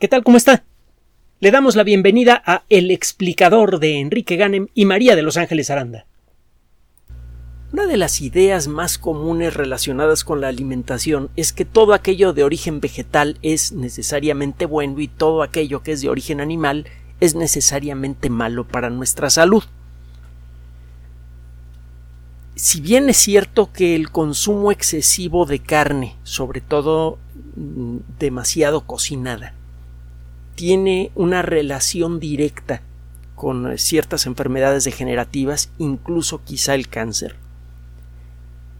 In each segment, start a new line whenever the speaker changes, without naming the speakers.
¿Qué tal? ¿Cómo está? Le damos la bienvenida a El explicador de Enrique Ganem y María de Los Ángeles Aranda. Una de las ideas más comunes relacionadas con la alimentación es que todo aquello de origen vegetal es necesariamente bueno y todo aquello que es de origen animal es necesariamente malo para nuestra salud. Si bien es cierto que el consumo excesivo de carne, sobre todo mm, demasiado cocinada, tiene una relación directa con eh, ciertas enfermedades degenerativas, incluso quizá el cáncer.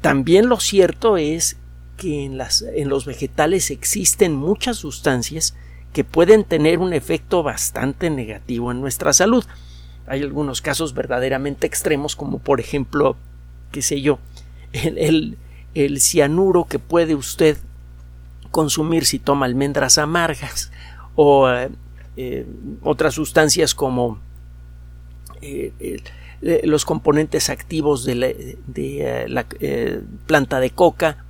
También lo cierto es que en, los vegetales existen muchas sustancias que pueden tener un efecto bastante negativo en nuestra salud. Hay algunos casos verdaderamente extremos, como por ejemplo, qué sé yo, el, el cianuro que puede usted consumir si toma almendras amargas o eh, eh, otras sustancias como eh, los componentes activos de la, planta de coca.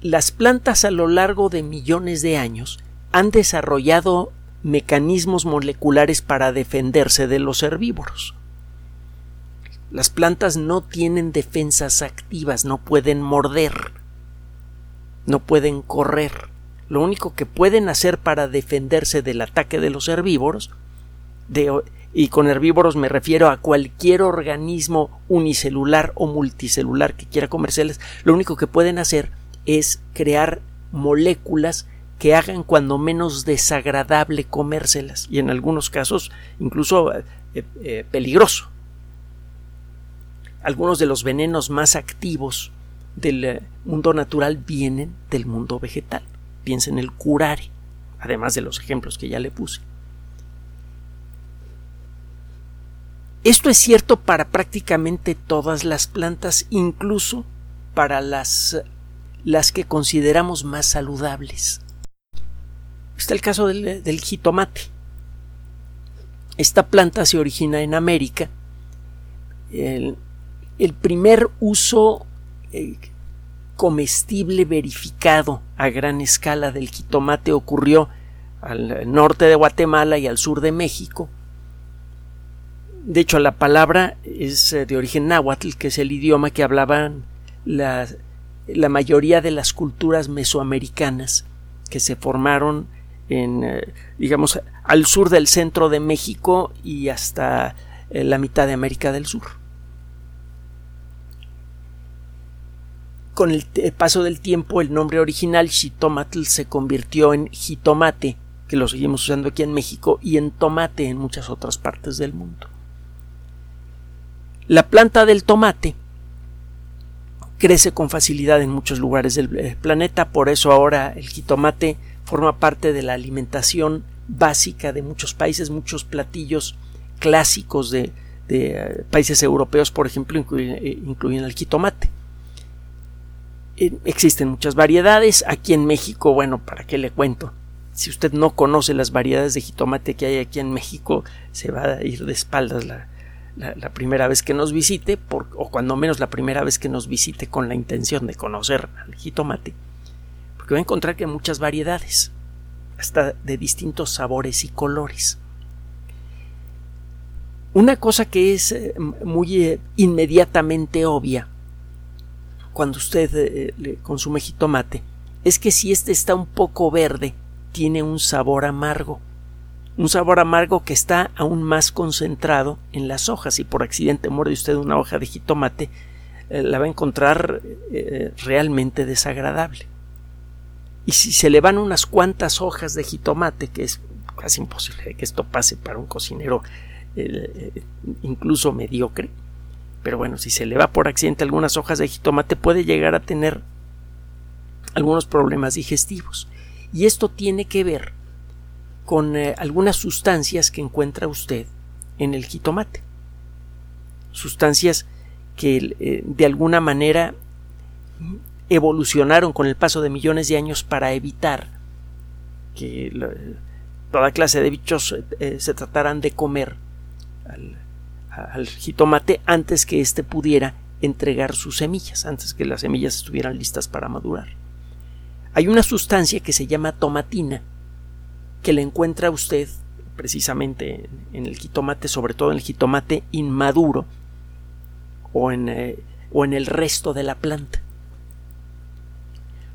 Las plantas a lo largo de millones de años han desarrollado mecanismos moleculares para defenderse de los herbívoros. Las plantas no tienen defensas activas, no pueden morder, no pueden correr lo único que pueden hacer para defenderse del ataque de los herbívoros, y con herbívoros me refiero a cualquier organismo unicelular o multicelular que quiera comérselas, lo único que pueden hacer es crear moléculas que hagan cuando menos desagradable comérselas y en algunos casos incluso eh, eh, peligroso. Algunos de los venenos más activos del eh, mundo natural vienen del mundo vegetal piensa en el curare, además de los ejemplos que ya le puse. Esto es cierto para prácticamente todas las plantas, incluso para las, las que consideramos más saludables. Está el caso del, jitomate. Esta planta se origina en América. El, primer uso eh, comestible verificado a gran escala del jitomate ocurrió al norte de Guatemala y al sur de México. De hecho, la palabra es eh, de origen náhuatl, que es el idioma que hablaban la, la mayoría de las culturas mesoamericanas que se formaron en, eh, digamos, al sur del centro de México y hasta eh, la mitad de América del Sur. Con el paso del tiempo, el nombre original Xitomatl se convirtió en jitomate, que lo seguimos usando aquí en México, y en tomate en muchas otras partes del mundo. La planta del tomate crece con facilidad en muchos lugares del eh, planeta, por eso ahora el jitomate forma parte de la alimentación básica de muchos países, muchos platillos clásicos de, eh, países europeos, por ejemplo, eh, incluyen el jitomate. Eh, existen muchas variedades. Aquí en México, bueno, ¿para qué le cuento? Si usted no conoce las variedades de jitomate que hay aquí en México, se va a ir de espaldas la, primera vez que nos visite, o cuando menos la primera vez que nos visite con la intención de conocer al jitomate, porque va a encontrar que hay muchas variedades, hasta de distintos sabores y colores. Una cosa que es eh, muy eh, inmediatamente obvia cuando usted eh, le consume jitomate es que si este está un poco verde, tiene un sabor amargo. Un sabor amargo que está aún más concentrado en las hojas. Si por accidente muerde usted una hoja de jitomate, eh, la va a encontrar eh, realmente desagradable. Y si se le van unas cuantas hojas de jitomate, que es casi imposible que esto pase para un cocinero incluso mediocre, pero bueno, si se le va por accidente algunas hojas de jitomate puede llegar a tener algunos problemas digestivos. Y esto tiene que ver con eh, algunas sustancias que encuentra usted en el jitomate. Sustancias que eh, de alguna manera evolucionaron con el paso de millones de años para evitar que toda clase de bichos eh, se trataran de comer al, al jitomate antes que éste pudiera entregar sus semillas, antes que las semillas estuvieran listas para madurar. Hay una sustancia que se llama tomatina, que la encuentra usted precisamente en el jitomate, sobre todo en el jitomate inmaduro o en, eh, o en el resto de la planta.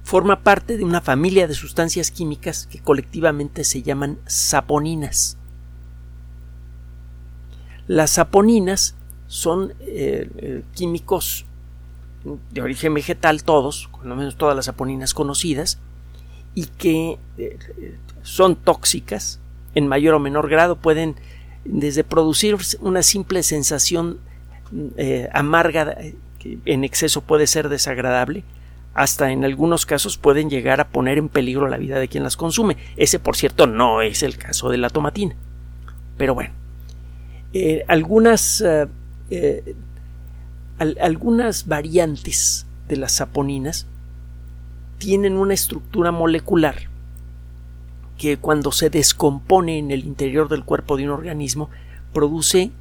Forma parte de una familia de sustancias químicas que colectivamente se llaman saponinas. Las saponinas son eh, eh, químicos de origen vegetal todos, con lo menos todas las saponinas conocidas, y que eh, son tóxicas en mayor o menor grado, pueden desde producir una simple sensación amarga que en exceso puede ser desagradable, hasta en algunos casos pueden llegar a poner en peligro la vida de quien las consume. Ese, por cierto, no es el caso de la tomatina. Pero bueno, eh, algunas algunas variantes de las saponinas tienen una estructura molecular que cuando se descompone en el interior del cuerpo de un organismo produce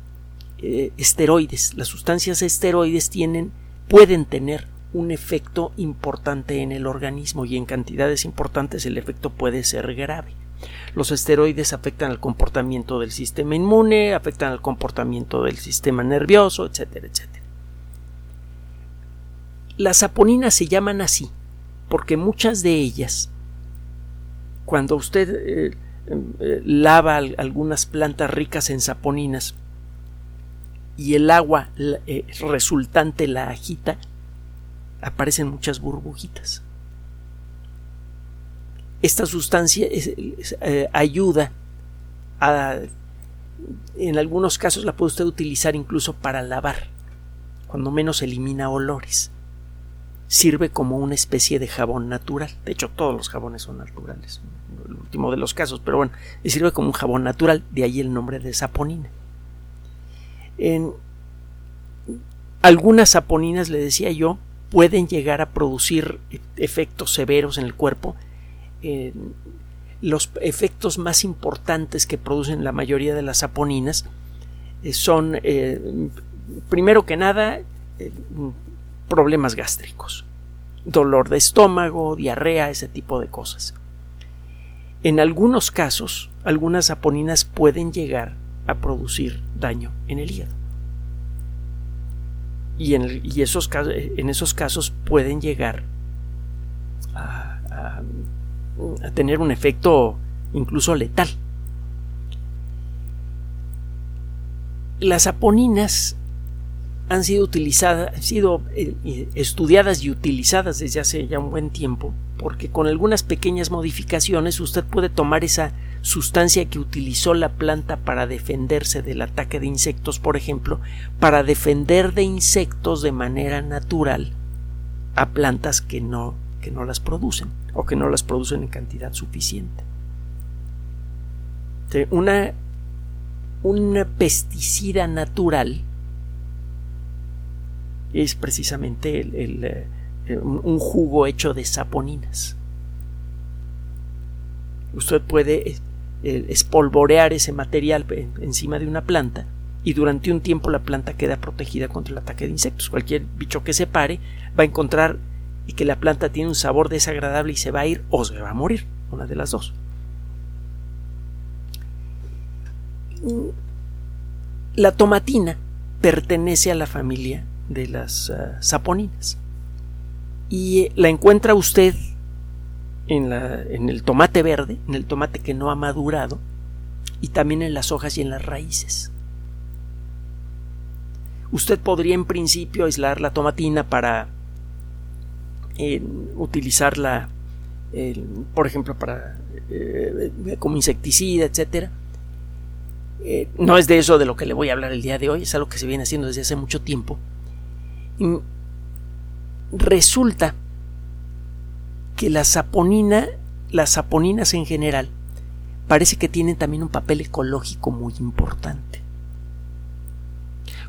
eh, esteroides. Las sustancias esteroides tienen, pueden tener un efecto importante en el organismo y en cantidades importantes el efecto puede ser grave. Los esteroides afectan al comportamiento del sistema inmune, afectan al comportamiento del sistema nervioso, etcétera, etcétera. Las saponinas se llaman así porque muchas de ellas, cuando usted eh, eh, lava algunas plantas ricas en saponinas y el agua eh, resultante la agita, aparecen muchas burbujitas. Esta sustancia ayuda a, en algunos casos la puede usted utilizar incluso para lavar, cuando menos elimina olores sirve como una especie de jabón natural. De hecho, todos los jabones son naturales, el último de los casos, pero bueno, sirve como un jabón natural, de ahí el nombre de saponina. En algunas saponinas, le decía yo, pueden llegar a producir efectos severos en el cuerpo. Los efectos más importantes que producen la mayoría de las saponinas eh, son, eh, primero que nada, eh, problemas gástricos, dolor de estómago, diarrea, ese tipo de cosas. En algunos casos, algunas saponinas pueden llegar a producir daño en el hígado. Y en, esos, casos, en esos casos pueden llegar a tener un efecto incluso letal. Las saponinas han sido utilizadas, han sido eh, estudiadas y utilizadas desde hace ya un buen tiempo, porque con algunas pequeñas modificaciones usted puede tomar esa sustancia que utilizó la planta para defenderse del ataque de insectos, por ejemplo, para defender de insectos de manera natural a plantas que no que no las producen o que no las producen en cantidad suficiente. Una, una pesticida natural es precisamente el, eh, un jugo hecho de saponinas. Usted puede eh, espolvorear ese material encima de una planta y durante un tiempo la planta queda protegida contra el ataque de insectos. Cualquier bicho que se pare va a encontrar y que la planta tiene un sabor desagradable y se va a ir o se va a morir, una de las dos. La tomatina pertenece a la familia de las uh, saponinas. Y eh, la encuentra usted en, en el tomate verde, en el tomate que no ha madurado, y también en las hojas y en las raíces. Usted podría en principio aislar la tomatina para eh, utilizarla, por ejemplo, para eh, como insecticida, etcétera. no es de eso de lo que le voy a hablar el día de hoy, es algo que se viene haciendo desde hace mucho tiempo resulta que la saponina, las saponinas en general, parece que tienen también un papel ecológico muy importante.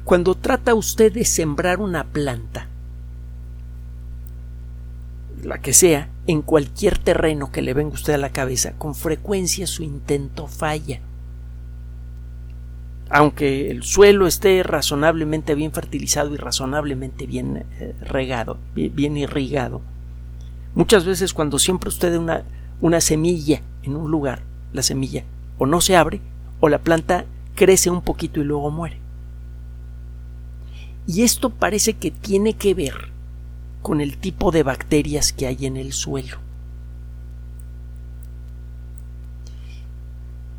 Cuando trata usted de sembrar una planta, la que sea, en cualquier terreno que le venga usted a la cabeza, con frecuencia su intento falla aunque el suelo esté razonablemente bien fertilizado y razonablemente bien eh, regado, bien, irrigado, Muchas veces cuando siempre usted una, una semilla en un lugar, la semilla o no se abre o la planta crece un poquito y luego muere. Y esto parece que tiene que ver con el tipo de bacterias que hay en el suelo.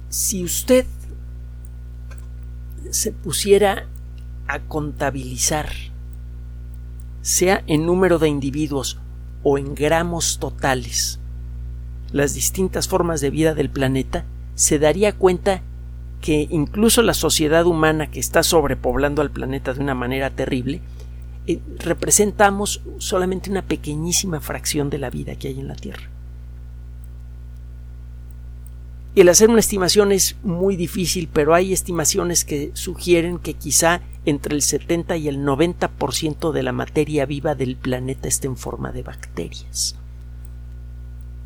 Si usted se pusiera a contabilizar, sea en número de individuos o en gramos totales, las distintas formas de vida del planeta, se daría cuenta que incluso la sociedad humana que está sobrepoblando al planeta de una manera terrible, eh, representamos solamente una pequeñísima fracción de la vida que hay en la Tierra. El hacer una estimación es muy difícil, pero hay estimaciones que sugieren que quizá entre el 70 y el 90% de la materia viva del planeta esté en forma de bacterias.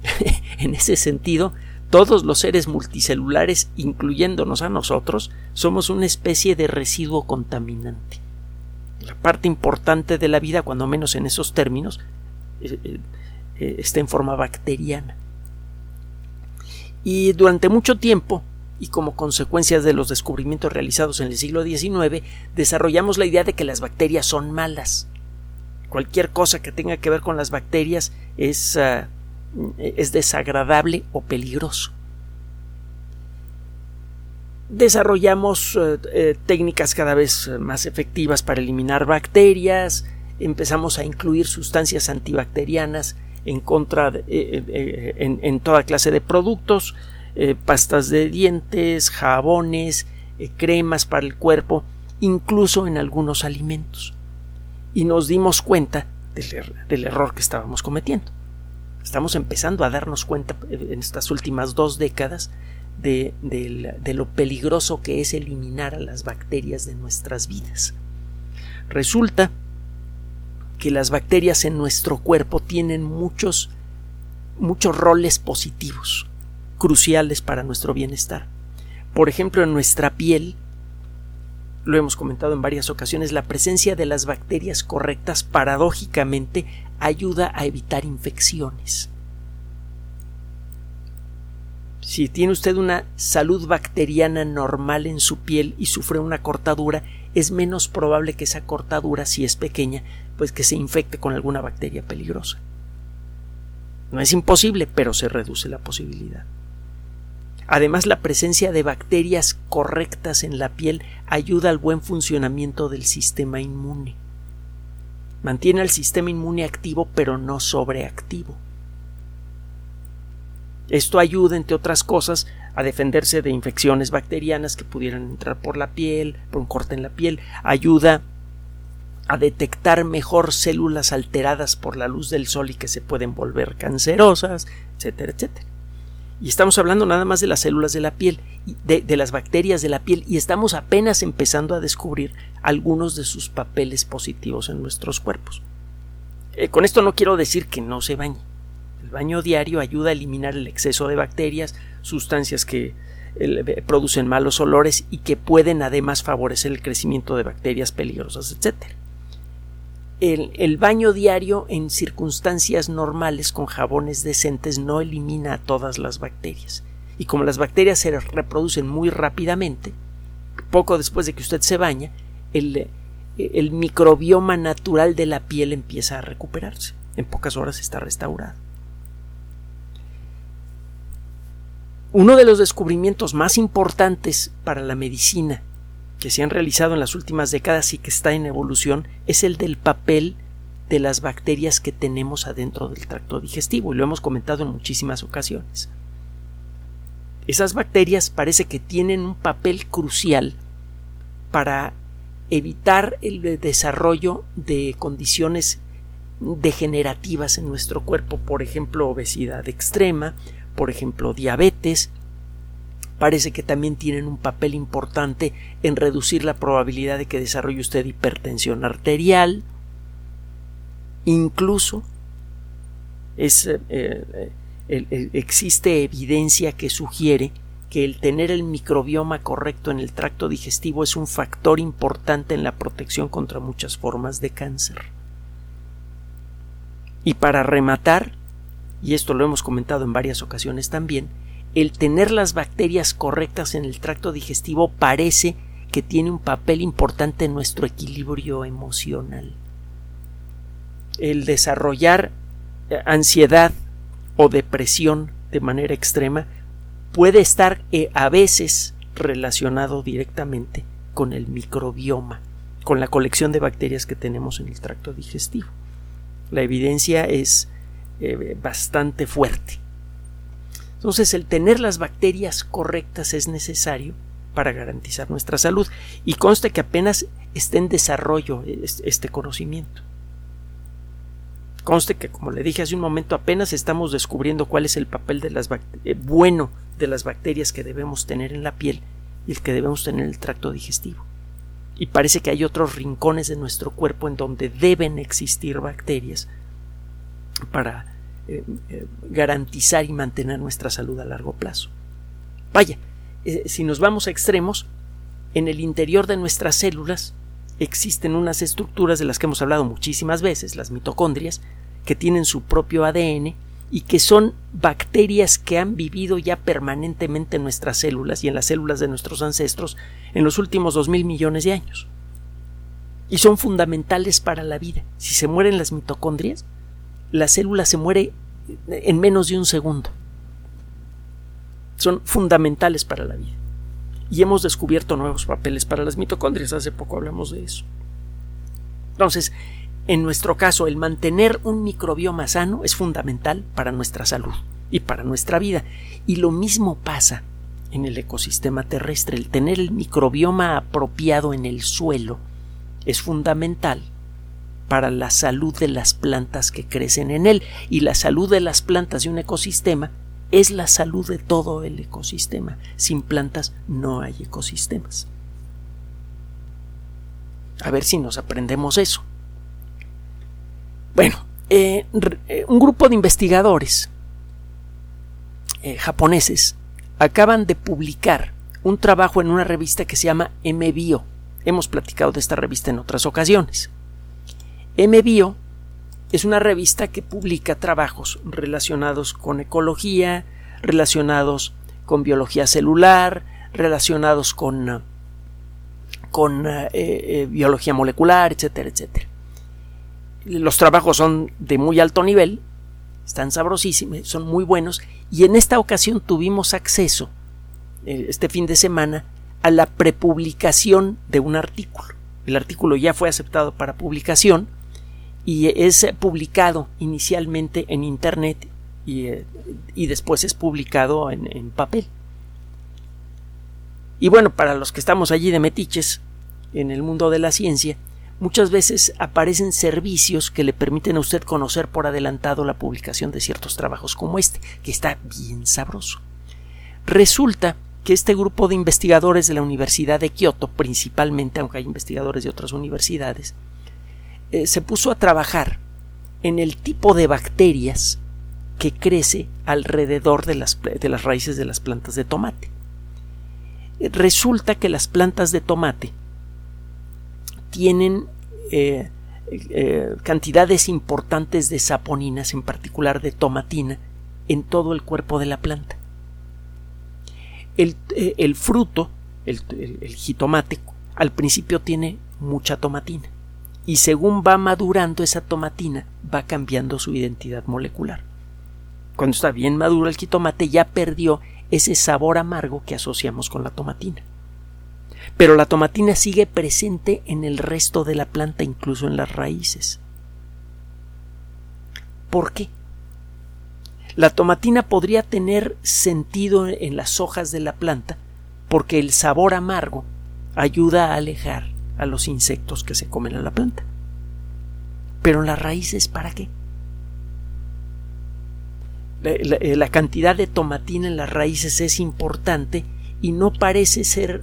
en ese sentido, todos los seres multicelulares, incluyéndonos a nosotros, somos una especie de residuo contaminante. La parte importante de la vida, cuando menos en esos términos, eh, eh, eh, está en forma bacteriana. Y durante mucho tiempo, y como consecuencia de los descubrimientos realizados en el siglo XIX, desarrollamos la idea de que las bacterias son malas. Cualquier cosa que tenga que ver con las bacterias es, ah, es desagradable o peligroso. Desarrollamos eh, eh, técnicas cada vez más efectivas para eliminar bacterias, empezamos a incluir sustancias antibacterianas en contra eh, en, toda clase de productos, pastas de dientes, jabones, cremas para el cuerpo, incluso en algunos alimentos. Y nos dimos cuenta del, er, del error que estábamos cometiendo. Estamos empezando a darnos cuenta en estas últimas dos décadas de, de, lo peligroso que es eliminar a las bacterias de nuestras vidas. Resulta que las bacterias en nuestro cuerpo tienen muchos muchos roles positivos, cruciales para nuestro bienestar. Por ejemplo, en nuestra piel, lo hemos comentado en varias ocasiones, la presencia de las bacterias correctas paradójicamente ayuda a evitar infecciones. Si tiene usted una salud bacteriana normal en su piel y sufre una cortadura, es menos probable que esa cortadura, si es pequeña, pues que se infecte con alguna bacteria peligrosa. No es imposible, pero se reduce la posibilidad. Además, la presencia de bacterias correctas en la piel ayuda al buen funcionamiento del sistema inmune. Mantiene al sistema inmune activo, pero no sobreactivo. Esto ayuda, entre otras cosas, a defenderse de infecciones bacterianas que pudieran entrar por la piel, por un corte en la piel, ayuda a detectar mejor células alteradas por la luz del sol y que se pueden volver cancerosas, etcétera, etcétera. Y estamos hablando nada más de las células de la piel, de, las bacterias de la piel, y estamos apenas empezando a descubrir algunos de sus papeles positivos en nuestros cuerpos. Eh, con esto no quiero decir que no se bañe. Baño diario ayuda a eliminar el exceso de bacterias, sustancias que eh, producen malos olores y que pueden además favorecer el crecimiento de bacterias peligrosas, etcétera el, baño diario en circunstancias normales con jabones decentes no elimina a todas las bacterias. Y como las bacterias se reproducen muy rápidamente, poco después de que usted se baña, el, el microbioma natural de la piel empieza a recuperarse. En pocas horas está restaurado. Uno de los descubrimientos más importantes para la medicina que se han realizado en las últimas décadas y que está en evolución es el del papel de las bacterias que tenemos adentro del tracto digestivo y lo hemos comentado en muchísimas ocasiones. Esas bacterias parece que tienen un papel crucial para evitar el desarrollo de condiciones degenerativas en nuestro cuerpo, por ejemplo, obesidad extrema, por ejemplo, diabetes, parece que también tienen un papel importante en reducir la probabilidad de que desarrolle usted hipertensión arterial. Incluso eh, eh, existe evidencia que sugiere que el tener el microbioma correcto en el tracto digestivo es un factor importante en la protección contra muchas formas de cáncer. Y para rematar, y esto lo hemos comentado en varias ocasiones también, el tener las bacterias correctas en el tracto digestivo parece que tiene un papel importante en nuestro equilibrio emocional. El desarrollar eh, ansiedad o depresión de manera extrema puede estar eh, a veces relacionado directamente con el microbioma, con la colección de bacterias que tenemos en el tracto digestivo. La evidencia es eh, bastante fuerte. Entonces, el tener las bacterias correctas es necesario para garantizar nuestra salud y conste que apenas está en desarrollo este conocimiento. Conste que, como le dije hace un momento, apenas estamos descubriendo cuál es el papel de las eh, bueno de las bacterias que debemos tener en la piel y el que debemos tener en el tracto digestivo. Y parece que hay otros rincones de nuestro cuerpo en donde deben existir bacterias para eh, eh, garantizar y mantener nuestra salud a largo plazo. Vaya, eh, si nos vamos a extremos, en el interior de nuestras células existen unas estructuras de las que hemos hablado muchísimas veces, las mitocondrias, que tienen su propio ADN y que son bacterias que han vivido ya permanentemente en nuestras células y en las células de nuestros ancestros en los últimos dos mil millones de años. Y son fundamentales para la vida. Si se mueren las mitocondrias, la célula se muere en menos de un segundo. Son fundamentales para la vida. Y hemos descubierto nuevos papeles para las mitocondrias. Hace poco hablamos de eso. Entonces, en nuestro caso, el mantener un microbioma sano es fundamental para nuestra salud y para nuestra vida. Y lo mismo pasa en el ecosistema terrestre. El tener el microbioma apropiado en el suelo es fundamental para la salud de las plantas que crecen en él y la salud de las plantas de un ecosistema es la salud de todo el ecosistema. Sin plantas no hay ecosistemas. A ver si nos aprendemos eso. Bueno, eh, eh, un grupo de investigadores eh, japoneses acaban de publicar un trabajo en una revista que se llama MBio. Hemos platicado de esta revista en otras ocasiones. MBio es una revista que publica trabajos relacionados con ecología, relacionados con biología celular, relacionados con, con eh, eh, biología molecular, etcétera, etcétera. Los trabajos son de muy alto nivel, están sabrosísimos, son muy buenos, y en esta ocasión tuvimos acceso, eh, este fin de semana, a la prepublicación de un artículo. El artículo ya fue aceptado para publicación, y es publicado inicialmente en Internet y, eh, después es publicado en, papel. Y bueno, para los que estamos allí de metiches en el mundo de la ciencia, muchas veces aparecen servicios que le permiten a usted conocer por adelantado la publicación de ciertos trabajos como este, que está bien sabroso. Resulta que este grupo de investigadores de la Universidad de Kioto, principalmente, aunque hay investigadores de otras universidades, eh, se puso a trabajar en el tipo de bacterias que crece alrededor de las, de las raíces de las plantas de tomate. Eh, resulta que las plantas de tomate tienen eh, cantidades importantes de saponinas, en particular de tomatina, en todo el cuerpo de la planta. El, fruto, el, el jitomate, al principio tiene mucha tomatina y según va madurando esa tomatina va cambiando su identidad molecular. Cuando está bien maduro el jitomate ya perdió ese sabor amargo que asociamos con la tomatina. Pero la tomatina sigue presente en el resto de la planta, incluso en las raíces. ¿Por qué? La tomatina podría tener sentido en las hojas de la planta porque el sabor amargo ayuda a alejar a los insectos que se comen a la planta. Pero las raíces, ¿para qué? Eh, la, cantidad de tomatina en las raíces es importante y no parece ser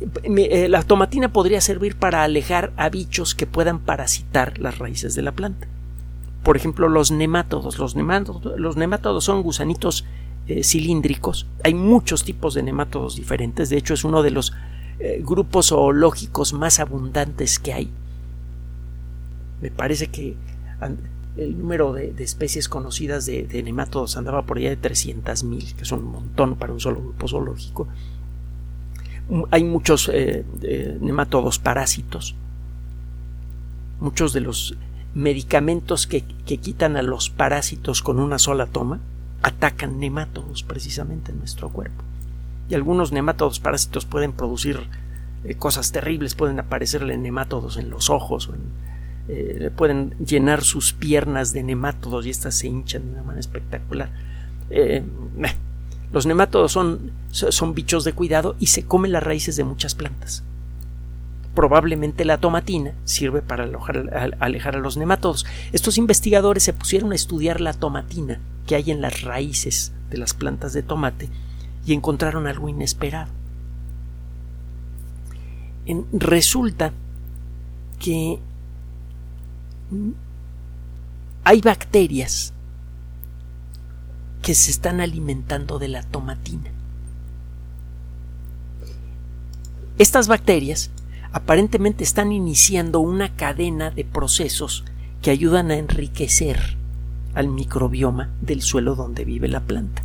eh, eh, la tomatina podría servir para alejar a bichos que puedan parasitar las raíces de la planta. Por ejemplo, los nemátodos. Los nemátodos, los nemátodos son gusanitos cilíndricos. Hay muchos tipos de nemátodos diferentes. De hecho, es uno de los eh, grupos zoológicos más abundantes que hay. Me parece que el número de, especies conocidas de, nemátodos andaba por allá de 300.000, que son un montón para un solo grupo zoológico. Mm, hay muchos eh, nemátodos parásitos. Muchos de los medicamentos que, que, quitan a los parásitos con una sola toma atacan nemátodos precisamente en nuestro cuerpo. Y algunos nemátodos parásitos pueden producir eh, cosas terribles, pueden aparecerle nemátodos en los ojos, eh, pueden llenar sus piernas de nemátodos y estas se hinchan de una manera espectacular. Eh, los nemátodos son, son bichos de cuidado y se comen las raíces de muchas plantas. Probablemente la tomatina sirve para alejar, alejar a los nemátodos. Estos investigadores se pusieron a estudiar la tomatina que hay en las raíces de las plantas de tomate y encontraron algo inesperado resulta que hay bacterias que se están alimentando de la tomatina. Estas bacterias aparentemente están iniciando una cadena de procesos que ayudan a enriquecer al microbioma del suelo donde vive la planta.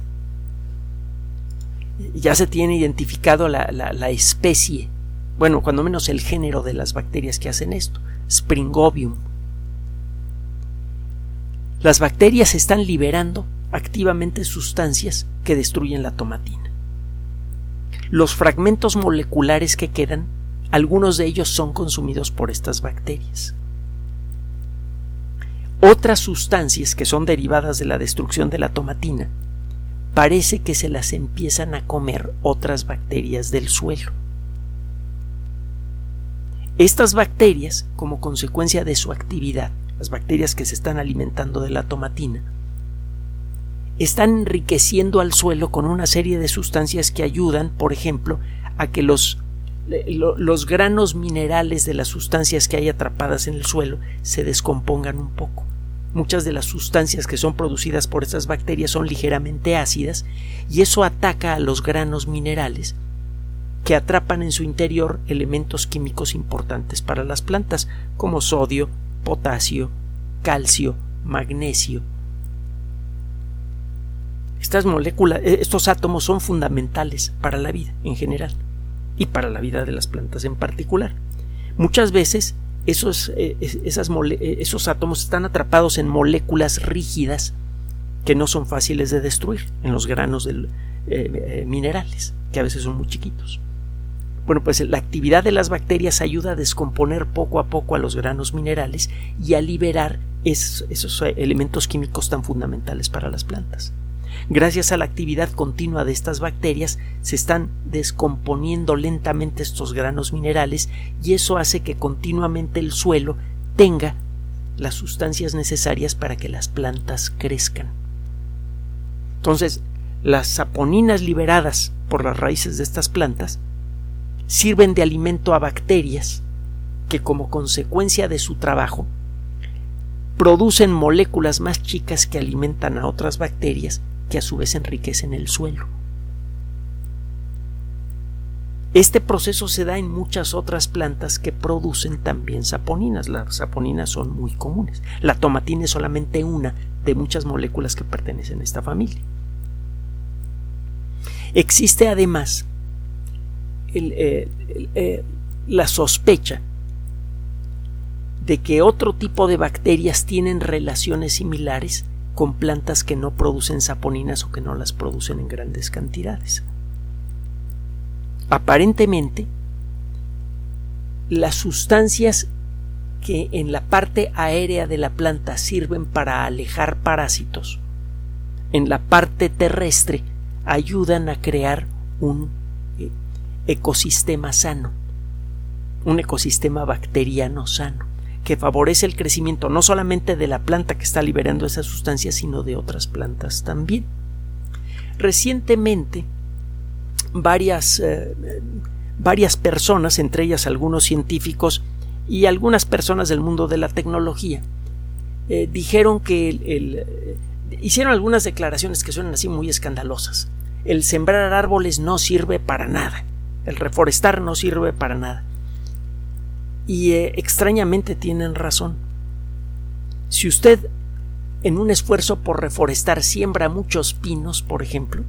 Ya se tiene identificado la, la especie bueno, cuando menos el género de las bacterias que hacen esto, Springobium. Las bacterias están liberando activamente sustancias que destruyen la tomatina. Los fragmentos moleculares que quedan, algunos de ellos son consumidos por estas bacterias. Otras sustancias que son derivadas de la destrucción de la tomatina, parece que se las empiezan a comer otras bacterias del suelo. Estas bacterias, como consecuencia de su actividad, las bacterias que se están alimentando de la tomatina, están enriqueciendo al suelo con una serie de sustancias que ayudan, por ejemplo, a que los, los granos minerales de las sustancias que hay atrapadas en el suelo se descompongan un poco. Muchas de las sustancias que son producidas por estas bacterias son ligeramente ácidas y eso ataca a los granos minerales que atrapan en su interior elementos químicos importantes para las plantas, como sodio, potasio, calcio, magnesio. Estas moléculas, eh, estos átomos son fundamentales para la vida en general y para la vida de las plantas en particular. Muchas veces esos, eh, eh, esos átomos están atrapados en moléculas rígidas que no son fáciles de destruir en los granos de minerales, que a veces son muy chiquitos. Bueno, pues la actividad de las bacterias ayuda a descomponer poco a poco a los granos minerales y a liberar esos, elementos químicos tan fundamentales para las plantas. Gracias a la actividad continua de estas bacterias se están descomponiendo lentamente estos granos minerales y eso hace que continuamente el suelo tenga las sustancias necesarias para que las plantas crezcan. Entonces, las saponinas liberadas por las raíces de estas plantas sirven de alimento a bacterias que como consecuencia de su trabajo producen moléculas más chicas que alimentan a otras bacterias que a su vez enriquecen el suelo. Este proceso se da en muchas otras plantas que producen también saponinas. Las saponinas son muy comunes. La tomatina es solamente una de muchas moléculas que pertenecen a esta familia. Existe además eh, eh, la sospecha de que otro tipo de bacterias tienen relaciones similares con plantas que no producen saponinas o que no las producen en grandes cantidades. Aparentemente, las sustancias que en la parte aérea de la planta sirven para alejar parásitos, en la parte terrestre ayudan a crear un ecosistema sano, un ecosistema bacteriano sano, que favorece el crecimiento no solamente de la planta que está liberando esa sustancia, sino de otras plantas también. Recientemente, varias, eh, varias personas, entre ellas algunos científicos y algunas personas del mundo de la tecnología, eh, dijeron que el, hicieron algunas declaraciones que suenan así muy escandalosas. El sembrar árboles no sirve para nada el reforestar no sirve para nada. Y eh, extrañamente tienen razón. Si usted en un esfuerzo por reforestar siembra muchos pinos, por ejemplo,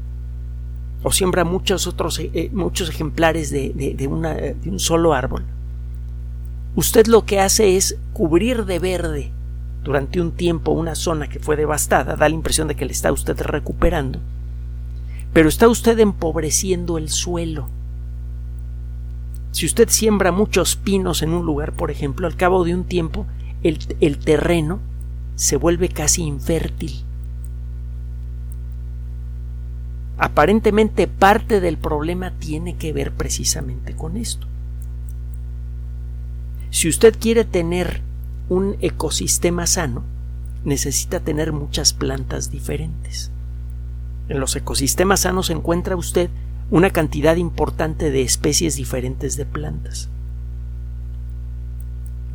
o siembra muchos otros eh, muchos ejemplares de, de un solo árbol, usted lo que hace es cubrir de verde durante un tiempo una zona que fue devastada, da la impresión de que le está usted recuperando, pero está usted empobreciendo el suelo. Si usted siembra muchos pinos en un lugar, por ejemplo, al cabo de un tiempo, el, el terreno se vuelve casi infértil. Aparentemente parte del problema tiene que ver precisamente con esto. Si usted quiere tener un ecosistema sano, necesita tener muchas plantas diferentes. En los ecosistemas sanos encuentra usted una cantidad importante de especies diferentes de plantas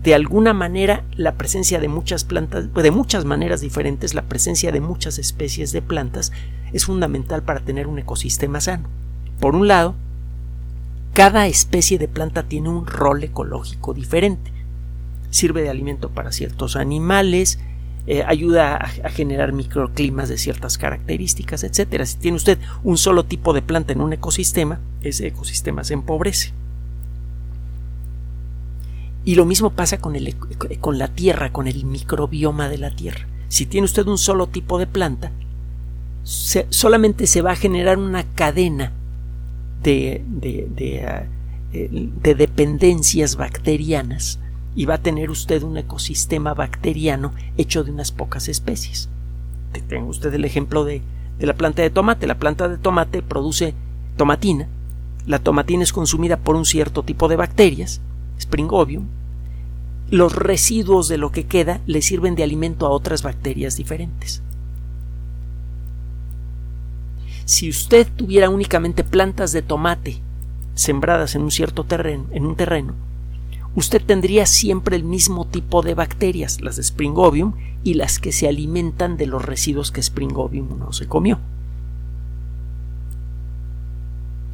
de alguna manera la presencia de muchas plantas, de muchas maneras diferentes, la presencia de muchas especies de plantas es fundamental para tener un ecosistema sano. Por un lado, cada especie de planta tiene un rol ecológico diferente. Sirve de alimento para ciertos animales, eh, ayuda a, generar microclimas de ciertas características, etc. Si tiene usted un solo tipo de planta en un ecosistema, ese ecosistema se empobrece. Y lo mismo pasa con, el, con la tierra, con el microbioma de la tierra. Si tiene usted un solo tipo de planta, solamente se va a generar una cadena de, de, ah, de, dependencias bacterianas y va a tener usted un ecosistema bacteriano hecho de unas pocas especies. Tengo usted el ejemplo de, de la planta de tomate. La planta de tomate produce tomatina. La tomatina es consumida por un cierto tipo de bacterias Springobium, los residuos de lo que queda le sirven de alimento a otras bacterias diferentes. Si usted tuviera únicamente plantas de tomate sembradas en un cierto terreno, en un terreno, usted tendría siempre el mismo tipo de bacterias, las de Springobium y las que se alimentan de los residuos que Springobium no se comió.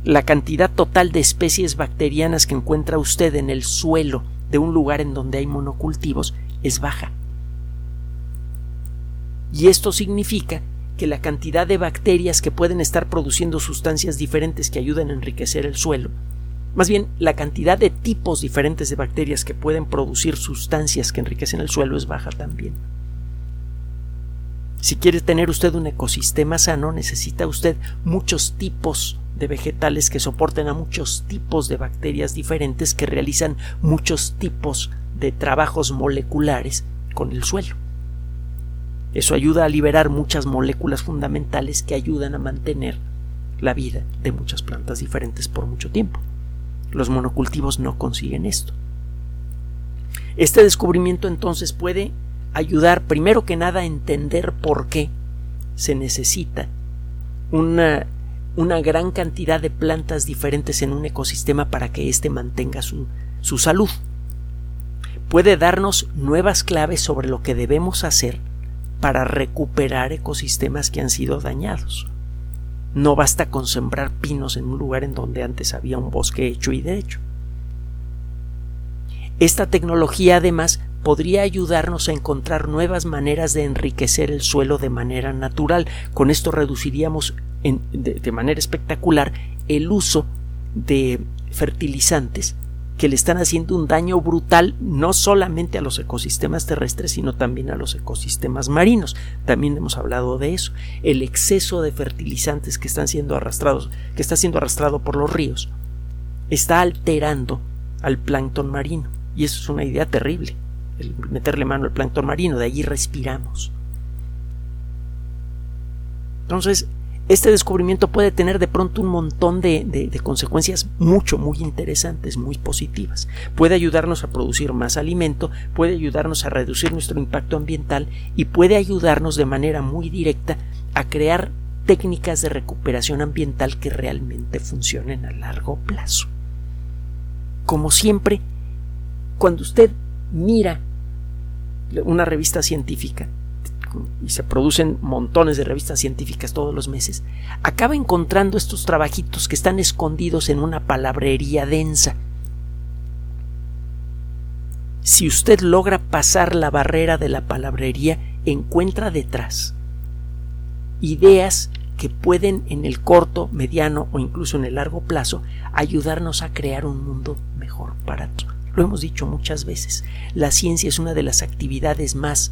la cantidad total de especies bacterianas que encuentra usted en el suelo de un lugar en donde hay monocultivos es baja. Y esto significa que la cantidad de bacterias que pueden estar produciendo sustancias diferentes que ayuden a enriquecer el suelo, más bien la cantidad de tipos diferentes de bacterias que pueden producir sustancias que enriquecen el suelo es baja también. Si quiere tener usted un ecosistema sano, necesita usted muchos tipos de vegetales que soporten a muchos tipos de bacterias diferentes que realizan muchos tipos de trabajos moleculares con el suelo. Eso ayuda a liberar muchas moléculas fundamentales que ayudan a mantener la vida de muchas plantas diferentes por mucho tiempo. Los monocultivos no consiguen esto. Este descubrimiento entonces puede ayudar primero que nada a entender por qué se necesita una una gran cantidad de plantas diferentes en un ecosistema para que éste mantenga su, su salud. Puede darnos nuevas claves sobre lo que debemos hacer para recuperar ecosistemas que han sido dañados. No basta con sembrar pinos en un lugar en donde antes había un bosque hecho y derecho. Esta tecnología además podría ayudarnos a encontrar nuevas maneras de enriquecer el suelo de manera natural. Con esto reduciríamos de, manera espectacular el uso de fertilizantes que le están haciendo un daño brutal no solamente a los ecosistemas terrestres, sino también a los ecosistemas marinos. También hemos hablado de eso. El exceso de fertilizantes que están siendo arrastrados, que está siendo arrastrado por los ríos, está alterando al plancton marino. Y eso es una idea terrible, el meterle mano al plancton marino, de allí respiramos. Entonces, este descubrimiento puede tener de pronto un montón de, consecuencias mucho, muy interesantes, muy positivas. Puede ayudarnos a producir más alimento, puede ayudarnos a reducir nuestro impacto ambiental y puede ayudarnos de manera muy directa a crear técnicas de recuperación ambiental que realmente funcionen a largo plazo. Como siempre, cuando usted mira una revista científica, y se producen montones de revistas científicas todos los meses, acaba encontrando estos trabajitos que están escondidos en una palabrería densa. Si usted logra pasar la barrera de la palabrería, encuentra detrás ideas que pueden en el corto, mediano o incluso en el largo plazo ayudarnos a crear un mundo mejor para todos. Lo hemos dicho muchas veces, la ciencia es una de las actividades más